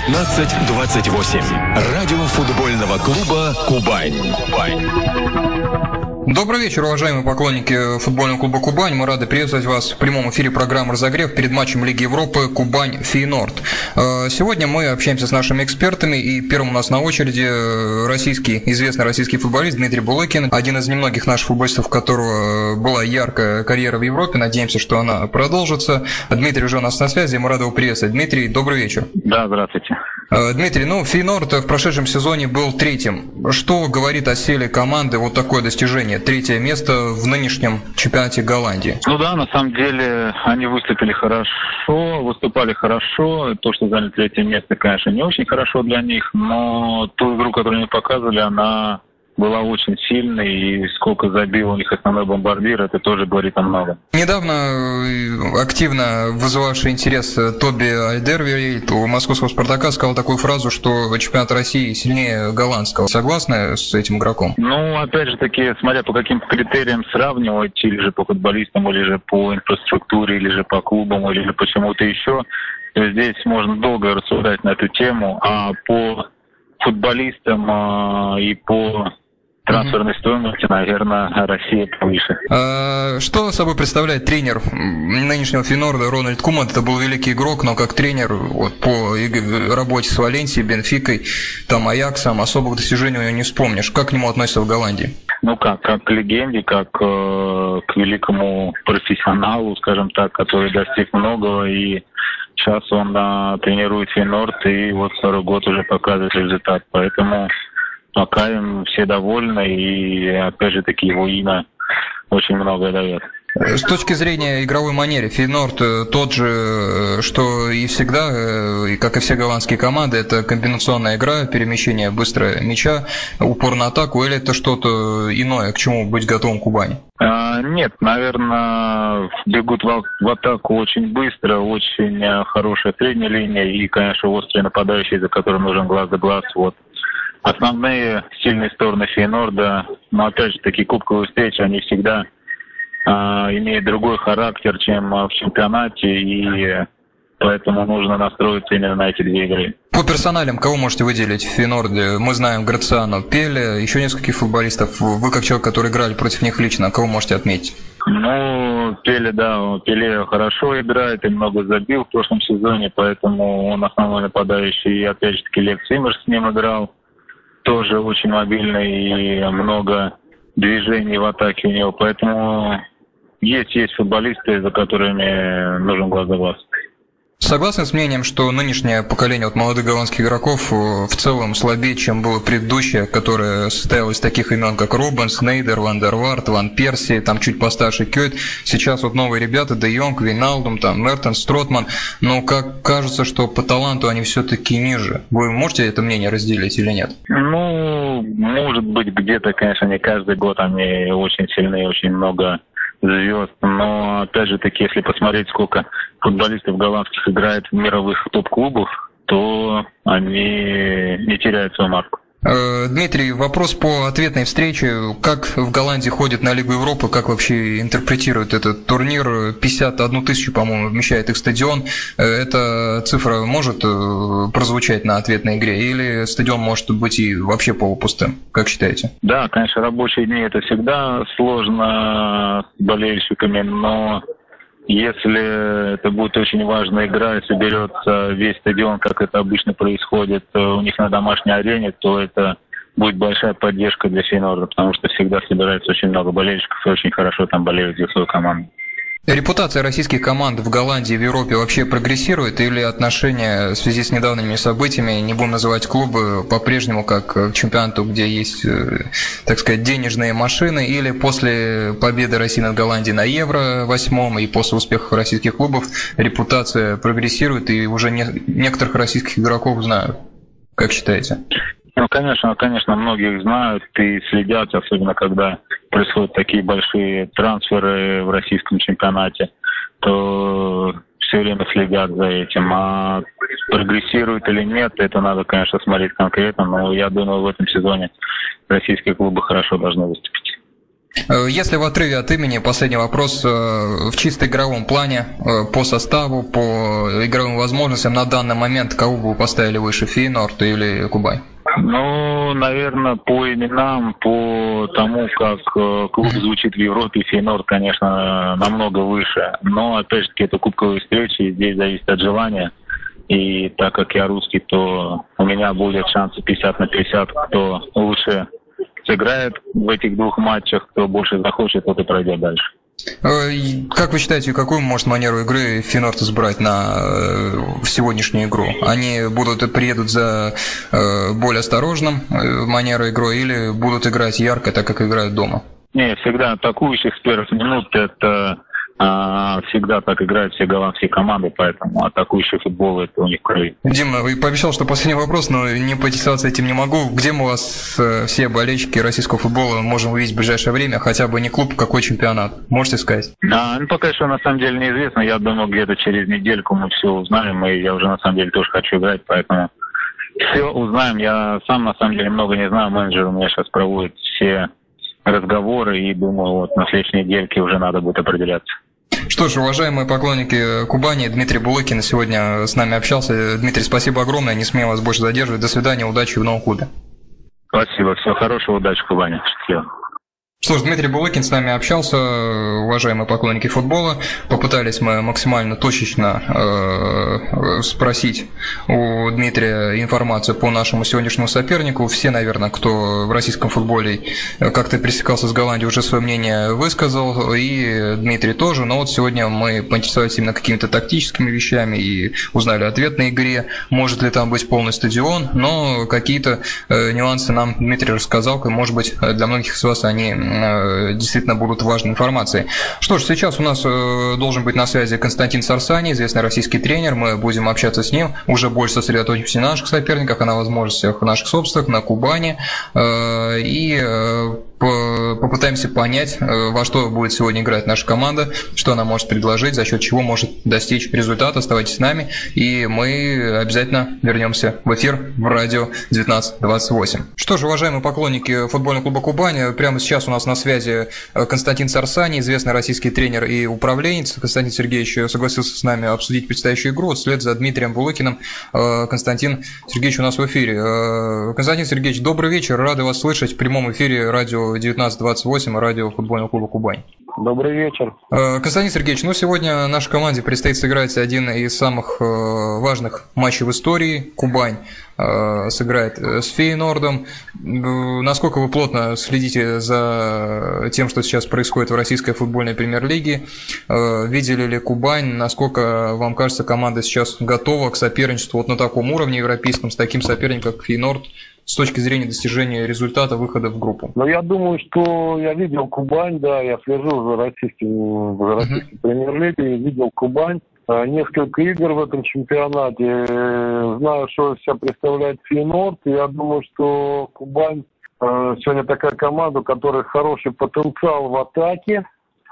1928. Радио футбольного клуба «Кубань». Кубань. Добрый вечер, уважаемые поклонники футбольного клуба «Кубань». Мы рады приветствовать вас в прямом эфире программы «Разогрев» перед матчем Лиги Европы «Кубань-Фейнорд». Э, сегодня мы общаемся с нашими экспертами, и первым у нас на очереди э, российский, известный российский футболист Дмитрий Булыкин, один из немногих наших футболистов, у которого была яркая карьера в Европе. Надеемся, что она продолжится. Дмитрий уже у нас на связи, мы рады его приветствовать. Дмитрий, добрый вечер. Да, здравствуйте. Э, Дмитрий, ну, Фейнорд в прошедшем сезоне был третьим. Что говорит о силе команды вот такое достижение? Третье место в нынешнем чемпионате Голландии. Ну да, на самом деле они выступили хорошо, выступали хорошо. То, что заняли третье место, конечно, не очень хорошо для них, но ту игру, которую они показывали, она была очень сильной, и сколько забил у них основной бомбардир, это тоже говорит о многом. Недавно э, активно вызывавший интерес э, Тоби Альдервери у московского «Спартака» сказал такую фразу, что чемпионат России сильнее голландского. Согласны с этим игроком? Ну, опять же таки, смотря по каким критериям сравнивать, или же по футболистам, или же по инфраструктуре, или же по клубам, или же почему-то еще, здесь можно долго рассуждать на эту тему, а по футболистам а, и по трансферной стоимости, наверное, Россия повыше. А, что собой представляет тренер нынешнего Финорда Рональд Куман? Это был великий игрок, но как тренер вот, по работе с Валенсией, Бенфикой, там Аяксом, особых достижений у него не вспомнишь. Как к нему относятся в Голландии? Ну как, как к легенде, как э, к великому профессионалу, скажем так, который достиг многого и сейчас он э, тренирует Финорд и вот второй год уже показывает результат. Поэтому пока им все довольны, и опять же таки его имя очень многое дает. С точки зрения игровой манеры, Фейнорд э, тот же, э, что и всегда, э, и как и все голландские команды, это комбинационная игра, перемещение быстрое мяча, упор на атаку, или это что-то иное, к чему быть готовым Кубани? А, нет, наверное, бегут в, в атаку очень быстро, очень хорошая средняя линия и, конечно, острые нападающие, за которым нужен глаз за глаз. Вот основные сильные стороны Фейнорда, но опять же такие кубковые встречи, они всегда э, имеют другой характер, чем в чемпионате, и поэтому нужно настроиться именно на эти две игры. По персоналям, кого можете выделить в Финорде? Мы знаем Грациану, Пеле, еще нескольких футболистов. Вы, как человек, который играли против них лично, кого можете отметить? Ну, Пеле, да, Пеле хорошо играет и много забил в прошлом сезоне, поэтому он основной нападающий. И опять же таки Лев Циммер с ним играл тоже очень мобильный и много движений в атаке у него. Поэтому есть, есть футболисты, за которыми нужен глаз за глаз. Согласны с мнением, что нынешнее поколение вот молодых голландских игроков э, в целом слабее, чем было предыдущее, которое состояло из таких имен, как Рубен, Снейдер, Ван дер Варт, Ван Перси, там чуть постарше Кёйт. Сейчас вот новые ребята, Де Йонг, Виналдум, там Мертон, Стротман. Но как кажется, что по таланту они все-таки ниже. Вы можете это мнение разделить или нет? Ну, может быть, где-то, конечно, не каждый год они очень сильные, очень много звезд. Но, опять же таки, если посмотреть, сколько футболистов голландских играет в мировых топ-клубах, то они не теряют свою марку. Э, Дмитрий, вопрос по ответной встрече. Как в Голландии ходят на Лигу Европы, как вообще интерпретируют этот турнир? 51 тысячу, по-моему, вмещает их стадион. Э, эта цифра может э, прозвучать на ответной игре? Или стадион может быть и вообще полупустым? Как считаете? Да, конечно, рабочие дни это всегда сложно с болельщиками, но если это будет очень важная игра и соберется весь стадион, как это обычно происходит э, у них на домашней арене, то это будет большая поддержка для Фейнорда, потому что всегда собирается очень много болельщиков и очень хорошо там болеют за свою команду. Репутация российских команд в Голландии в Европе вообще прогрессирует или отношения в связи с недавними событиями, не будем называть клубы, по-прежнему как к чемпионату, где есть, э, так сказать, денежные машины, или после победы России над Голландией на Евро восьмом и после успехов российских клубов репутация прогрессирует и уже не, некоторых российских игроков знают? Как считаете? Ну, конечно, конечно, многих знают и следят, особенно когда происходят такие большие трансферы в российском чемпионате, то все время следят за этим. А прогрессирует или нет, это надо, конечно, смотреть конкретно, но я думаю, в этом сезоне российские клубы хорошо должны выступить. Э, если в отрыве от имени, последний вопрос, э, в чисто игровом плане, э, по составу, по игровым возможностям на данный момент, кого бы вы поставили выше, Фейнорд или Кубань? Ну, наверное, по именам, по тому, как клуб звучит в Европе, Фейнорд, конечно, намного выше. Но, опять же таки, это кубковые встречи, здесь зависит от желания. И так как я русский, то у меня будет шансы 50 на 50, кто лучше сыграет в этих двух матчах, кто больше захочет, тот и пройдет дальше. Э, как вы считаете, какую может манеру игры Финорд избрать на э, сегодняшнюю игру? Они будут приедут за э, более осторожным манерой игры или будут играть ярко, так как играют дома? Не, всегда атакующих с первых минут это всегда так играют все голландские команды, поэтому атакующий футбол это у них в крови. Дима, вы пообещал, что последний вопрос, но не поинтересоваться этим не могу. Где мы вас, э, все болельщики российского футбола, можем увидеть в ближайшее время? Хотя бы не клуб, какой чемпионат? Можете сказать? Да, ну пока что на самом деле неизвестно. Я думаю, где-то через недельку мы все узнаем, и я уже на самом деле тоже хочу играть, поэтому все узнаем. Я сам на самом деле много не знаю. Менеджер у меня сейчас проводит все разговоры, и думаю, вот на следующей недельке уже надо будет определяться. Что ж, уважаемые поклонники Кубани, Дмитрий Булыкин сегодня с нами общался. Дмитрий, спасибо огромное, не смею вас больше задерживать. До свидания, удачи в новом клубе. Спасибо, всего хорошего, удачи в Кубани. Счастливо. Что ж, Дмитрий Булыкин с нами общался, уважаемые поклонники футбола. Попытались мы максимально точечно э, спросить у Дмитрия информацию по нашему сегодняшнему сопернику. Все, наверное, кто в российском футболе как-то пересекался с Голландией, уже свое мнение высказал, и Дмитрий тоже. Но вот сегодня мы поинтересовались именно какими-то тактическими вещами и узнали ответ на игре, может ли там быть полный стадион, но какие-то э, нюансы нам Дмитрий рассказал, и, может быть, для многих из вас они Э, действительно будут важной информацией. Что ж, сейчас у нас э, должен быть на связи Константин Сарсани, известный российский тренер. Мы будем общаться с ним, уже больше сосредоточимся на наших соперниках, а на возможностях наших собственных, на Кубани. Э, и попытаемся понять, э, во что будет сегодня играть наша команда, что она может предложить, за счет чего может достичь результата. Оставайтесь с нами, и мы обязательно вернемся в эфир в радио 1928. Что ж, уважаемые поклонники футбольного клуба Кубань, прямо сейчас у нас на связи э, Константин Сарсани, известный российский тренер и управленец. Константин Сергеевич согласился с нами обсудить предстоящую игру. Вслед за Дмитрием Булыкиным э, Константин Сергеевич у нас в эфире. Константин Сергеевич, добрый вечер, рады вас слышать в прямом эфире радио 1928 радио футбольного клуба «Кубань». Добрый вечер. Э, Константин Сергеевич, ну сегодня нашей команде предстоит сыграть один из самых э, важных матчей в истории. Кубань сыграет с Фейнордом. Насколько вы плотно следите за тем, что сейчас происходит в российской футбольной премьер-лиге? Видели ли Кубань? Насколько вам кажется, команда сейчас готова к соперничеству вот на таком уровне европейском с таким соперником, как Фейнорд? с точки зрения достижения результата выхода в группу? Ну, я думаю, что я видел Кубань, да, я слежу за российским, за российской uh-huh. премьер-лигой, видел Кубань. А, несколько игр в этом чемпионате. Знаю, что себя представляет Фейнорд. Я думаю, что Кубань а, сегодня такая команда, у которой хороший потенциал в атаке,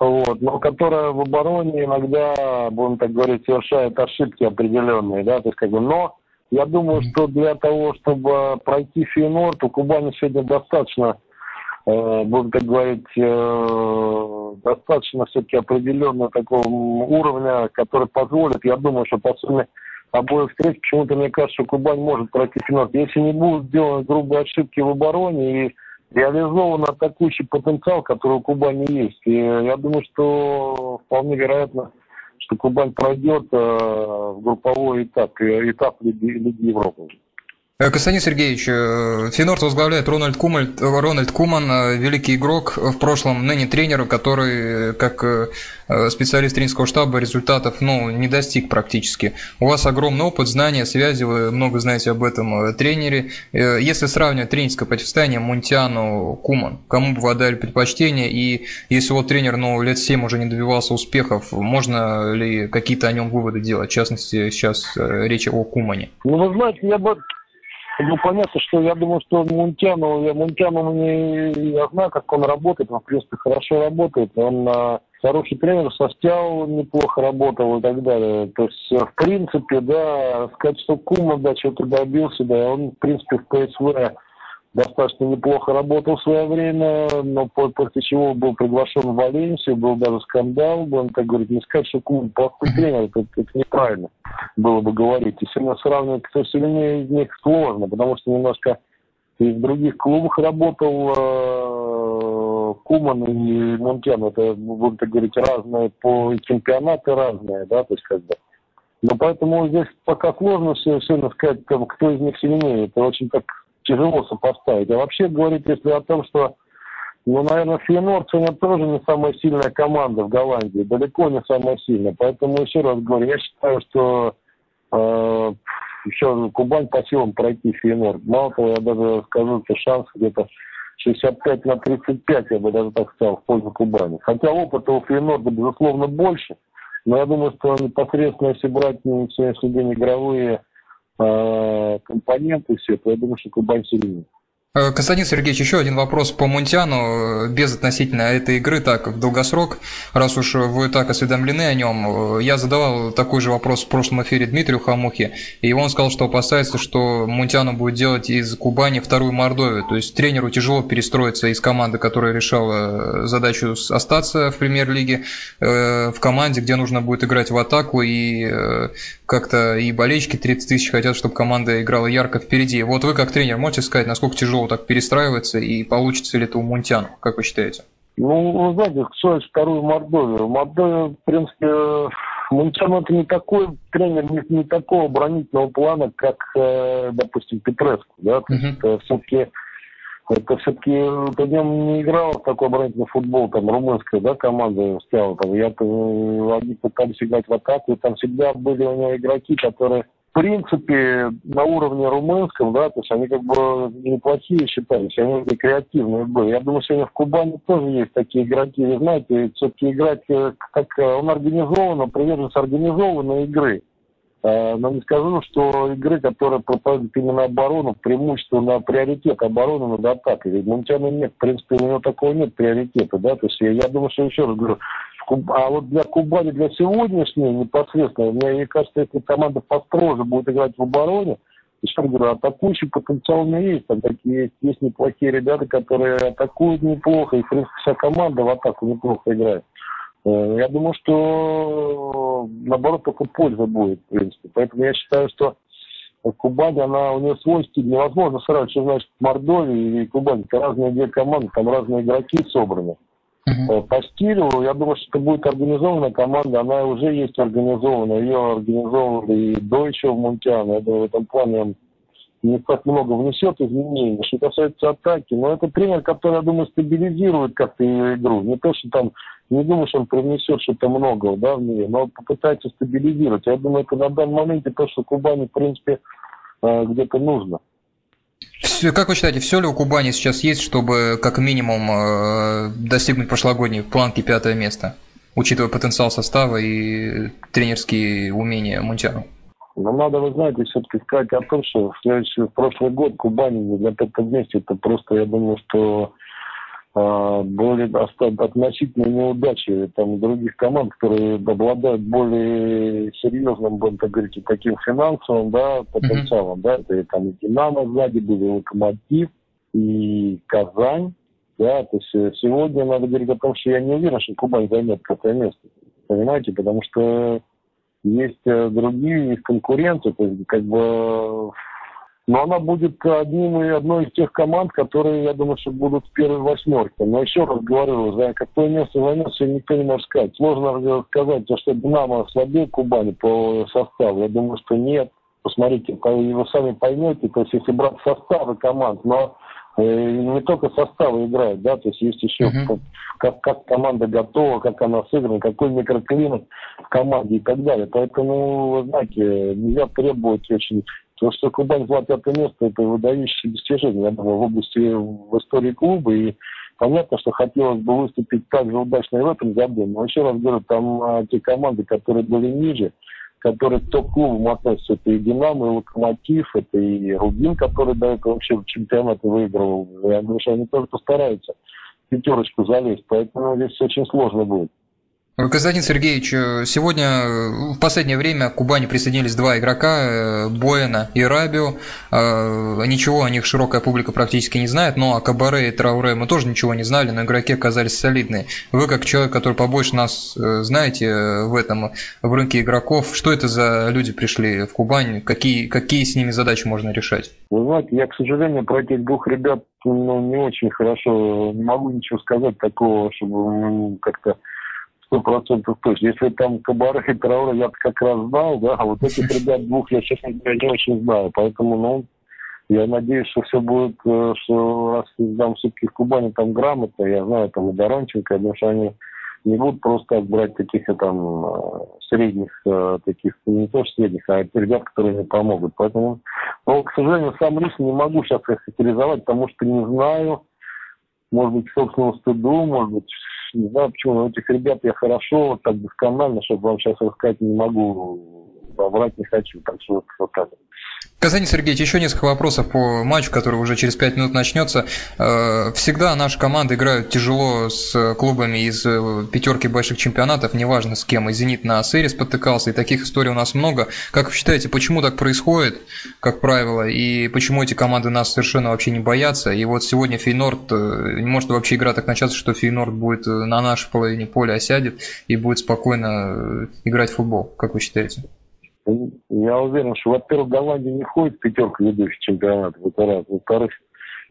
вот, но которая в обороне иногда, будем так говорить, совершает ошибки определенные, да, то есть как бы, но я думаю, что для того, чтобы пройти Фейнорд, у Кубани сегодня достаточно, э, будем так говорить, э, достаточно все-таки определенного такого уровня, который позволит, я думаю, что по сумме обоих встреч, почему-то мне кажется, что Кубань может пройти Фейнорд. Если не будут сделаны грубые ошибки в обороне и реализован атакующий потенциал, который у Кубани есть. И я думаю, что вполне вероятно, что Кубань пройдет э, в групповой этап, этап Лиги Европы. Э, Константин Сергеевич, Финорд возглавляет Рональд, Кумаль, Рональд Куман, великий игрок, в прошлом ныне тренер, который, как специалист тренерского штаба, результатов ну, не достиг практически. У вас огромный опыт, знания, связи, вы много знаете об этом тренере. Если сравнивать тренерское противостояние Мунтиану Куман, кому бы вы отдали предпочтение? И если вот тренер ну, лет 7 уже не добивался успехов, можно ли какие-то о нем выводы делать? В частности, сейчас речь о Кумане. Ну, вы знаете, я бы ну, понятно, что я думаю, что Мунтяну, я Мунтяну мне, я знаю, как он работает, он, в принципе, хорошо работает. Он а, хороший тренер, со Стяу неплохо работал и так далее. То есть, в принципе, да, сказать, что Кума, да, что-то добился, да, он, в принципе, в ПСВ достаточно неплохо работал в свое время, но после чего был приглашен в Валенсию, был даже скандал, он так говорит, не сказать, что клуб плохой тренер, это, это неправильно было бы говорить. И сильно сравнивать, кто сильнее из них, сложно, потому что немножко и в других клубах работал э, Куман и Мунтян, это, будем так говорить, разные по чемпионаты разные, да, то есть как бы. Но поэтому здесь пока сложно все, все сказать, кто из них сильнее. Это очень так тяжело сопоставить. А вообще говорить, если о том, что, ну, наверное, Фейнорд сегодня тоже не самая сильная команда в Голландии, далеко не самая сильная. Поэтому еще раз говорю, я считаю, что э, еще Кубань по силам пройти Фейнорд. Мало того, я даже скажу, что шанс где-то 65 на 35, я бы даже так сказал, в пользу Кубани. Хотя опыта у Фейнорда, безусловно, больше. Но я думаю, что непосредственно, если брать на сегодняшний день игровые компоненты все, то я думаю, что Кубань сильнее. Э, Константин Сергеевич, еще один вопрос по Мунтяну, без относительно этой игры, так как долгосрок, раз уж вы так осведомлены о нем. Я задавал такой же вопрос в прошлом эфире Дмитрию Хамухе, и он сказал, что опасается, что Мунтяну будет делать из Кубани вторую Мордовию. То есть тренеру тяжело перестроиться из команды, которая решала задачу остаться в премьер-лиге, э, в команде, где нужно будет играть в атаку, и э, как-то и болельщики 30 тысяч хотят, чтобы команда играла ярко впереди. Вот вы как тренер можете сказать, насколько тяжело тяжело так перестраивается, и получится ли это у Мунтян, как вы считаете? Ну, вы знаете, что вторую Мордовию. Мордовия, в принципе, Мунтян это не такой тренер, не, не такого оборонительного плана, как, э, допустим, Петреску, да, то есть uh-huh. все-таки это все-таки по нем не играл в такой оборонительный футбол, там, румынская, да, команда стояла, там, я-то, э, они пытались играть в атаку, и там всегда были у него игроки, которые принципе, на уровне румынском, да, то есть они как бы неплохие считались, они и креативные были. Я думаю, сегодня в Кубани тоже есть такие игроки, вы знаете, все-таки играть, э, как э, он организован, приверженец организованной игры. Э, но не скажу, что игры, которые пропадают именно оборону, преимущество на приоритет обороны над атакой. Ведь Мунтяна нет, в принципе, у него такого нет приоритета, да, то есть я, я думаю, что еще раз говорю, а вот для Кубани, для сегодняшней непосредственно, мне кажется, если команда построже будет играть в обороне, еще раз говорю, атакующий потенциал у меня есть. Там такие есть, есть неплохие ребята, которые атакуют неплохо, и, в принципе, вся команда в атаку неплохо играет. Э, я думаю, что наоборот только польза будет, в принципе. Поэтому я считаю, что Кубань, она, у нее свой стиль. Невозможно сразу, что значит Мордовия и Кубань. Это разные две команды, там разные игроки собраны. Uh-huh. По стилю, я думаю, что это будет организованная команда, она уже есть организована, ее организовывали и до еще в Мунтиане, я думаю, в этом плане он не так много внесет изменений. Что касается атаки, но это тренер, который, я думаю, стабилизирует как-то ее игру. Не то, что там, не думаю, что он привнесет что-то много да, в нее, но попытается стабилизировать. Я думаю, это на данном моменте то, что Кубани, в принципе, э, где-то нужно. Все, как вы считаете, все ли у Кубани сейчас есть, чтобы как минимум э, достигнуть прошлогодней планки пятое место, учитывая потенциал состава и тренерские умения Мунтяну? Но надо, вы знаете, все-таки сказать о том, что в следующий, в прошлый год Кубани для пятого места это просто, я думаю, что а, более относительно неудачи там, других команд, которые обладают более серьезным, будем так говорить, таким финансовым да, потенциалом. Mm-hmm. Да, это там и Динамо сзади были, Локомотив, и Казань. Да, то есть э, сегодня надо говорить о том, что я не уверен, что Кубань займет какое место. Понимаете, потому что есть э, другие, есть конкуренты, то есть как бы но она будет одним и одной из тех команд, которые, я думаю, что будут в первой восьмерке. Но еще раз говорю, за какое место займется, никто не может сказать. Сложно сказать, что Динамо слабее Кубани по составу. Я думаю, что нет. Посмотрите, вы сами поймете, то есть если брать составы команд, но э, не только составы играют, да, то есть есть еще uh-huh. как, как команда готова, как она сыграна, какой микроклимат в команде и так далее. Поэтому, вы знаете, нельзя требовать очень то, что Кубань заняла пятое место, это выдающее достижение, я думаю, в области, в истории клуба. И понятно, что хотелось бы выступить так же удачно и в этом году. Но еще раз говорю, там а, те команды, которые были ниже, которые к топ-клубам относятся, это и «Динамо», и «Локомотив», это и «Рубин», который до этого вообще чемпионат выигрывал. Я думаю, что они тоже постараются пятерочку залезть, поэтому здесь очень сложно будет. Константин Сергеевич, э, сегодня э, в последнее время к Кубани присоединились два игрока, э, Боэна и Рабио. Ничего о них широкая публика практически не знает, но о Кабаре и Трауре мы тоже ничего не знали, но игроки оказались солидные. Вы, как человек, который побольше нас знаете в этом, в рынке игроков, что это за люди пришли в Кубань, какие, какие с ними задачи можно решать? Вы знаете, я, к сожалению, про этих двух ребят ну, не очень хорошо, не могу ничего сказать такого, чтобы как-то сто процентов точно. Если там Кабары и Траура я как раз знал, да, а вот этих ребят двух я, честно говоря, не очень знаю. Поэтому, ну, я надеюсь, что все будет, э, что раз там все-таки в Кубани там грамотно, я знаю там и Доронченко, потому что они не будут просто так брать каких-то там э, средних, э, таких, не то что средних, а ребят, которые не помогут. Поэтому, ну, к сожалению, сам лично не могу сейчас характеризовать, потому что не знаю, может быть, собственному стыду, может быть, не знаю почему, но этих ребят я хорошо, так досконально, чтобы вам сейчас рассказать не могу, врать не хочу, так что вот, вот так. Константин Сергеевич, еще несколько вопросов по матчу, который уже через 5 минут начнется. Э, всегда наши команды играют тяжело с клубами из э, пятерки больших чемпионатов, неважно с кем. И «Зенит» на Асере спотыкался, и таких историй у нас много. Как вы считаете, почему так происходит, как правило, и почему эти команды нас совершенно вообще не боятся? И вот сегодня Фейнорд, э, не может вообще игра так начаться, что Фейнорд будет на нашей половине поля осядет и будет спокойно играть в футбол, как вы считаете? Я уверен, что, во-первых, Голландия не входит в пятерку ведущих чемпионатов, это раз. Во-вторых,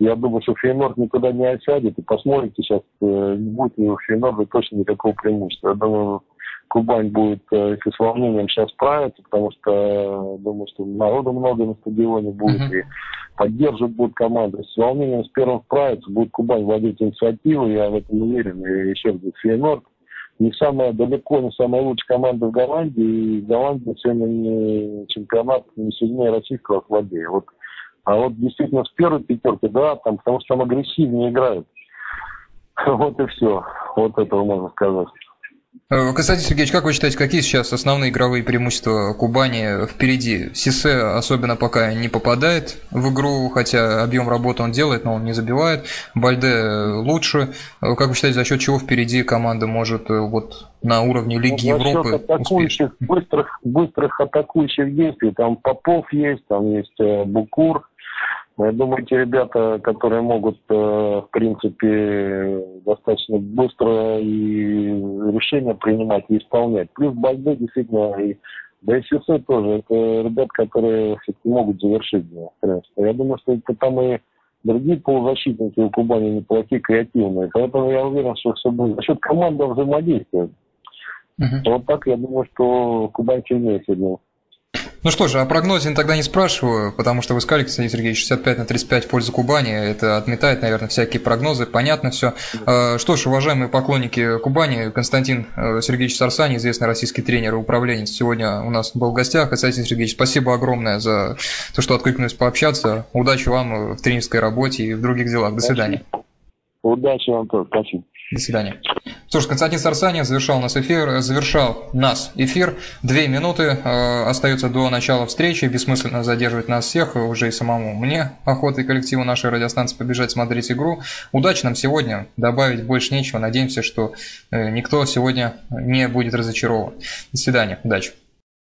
я думаю, что Фейнорд никуда не осядет. И посмотрите сейчас, э, не будет у Фейнорда точно никакого преимущества. Я думаю, Кубань будет, э, если с волнением сейчас справиться, потому что э, думаю, что народу много на стадионе будет, uh-huh. и поддерживать будут команды. С волнением с первым справиться, будет Кубань вводить инициативу, я в этом уверен. И еще раз, Фейнорд не самая далеко, не самая лучшая команда в Голландии. И Голландия сегодня не чемпионат не сильнее российского слабее. Вот. А вот действительно с первой пятерки, да, там, потому что там агрессивнее играют. Вот и все. Вот этого можно сказать. Э, Константин Сергеевич, как вы считаете, какие сейчас основные игровые преимущества Кубани впереди? Сисе особенно пока не попадает в игру, хотя объем работы он делает, но он не забивает. Бальде лучше. Э, как вы считаете, за счет чего впереди команда может э, вот на уровне Лиги ну, Европы атакующих, быстрых, быстрых атакующих действий. Там Попов есть, там есть Букур, я думаю, те ребята, которые могут, э, в принципе, достаточно быстро и решения принимать и исполнять. Плюс Бальде действительно и да и тоже. Это ребята, которые могут завершить тренерство. Я думаю, что это там и другие полузащитники у Кубани неплохие, креативные. Поэтому я уверен, что все будет за счет командного взаимодействия. Uh-huh. Вот так я думаю, что Кубань сильнее сегодня. Ну что же, о прогнозе тогда не спрашиваю, потому что вы сказали, Константин Сергеевич, 65 на 35 в пользу Кубани. Это отметает, наверное, всякие прогнозы, понятно все. А, что ж, уважаемые поклонники Кубани, Константин э, Сергеевич Сарсани, известный российский тренер и управленец, сегодня у нас был в гостях. Константин Сергеевич, спасибо огромное за то, что откликнулись пообщаться. Удачи вам в тренерской работе и в других делах. До свидания. Удачи вам тоже. Спасибо. До свидания. Что ж, Константин Сарсанин завершал нас эфир, завершал нас эфир. Две минуты э, остается до начала встречи. Бессмысленно задерживать нас всех, уже и самому мне охота и коллективу нашей радиостанции побежать смотреть игру. Удачи нам сегодня, добавить больше нечего. Надеемся, что э, никто сегодня не будет разочарован. До свидания, удачи.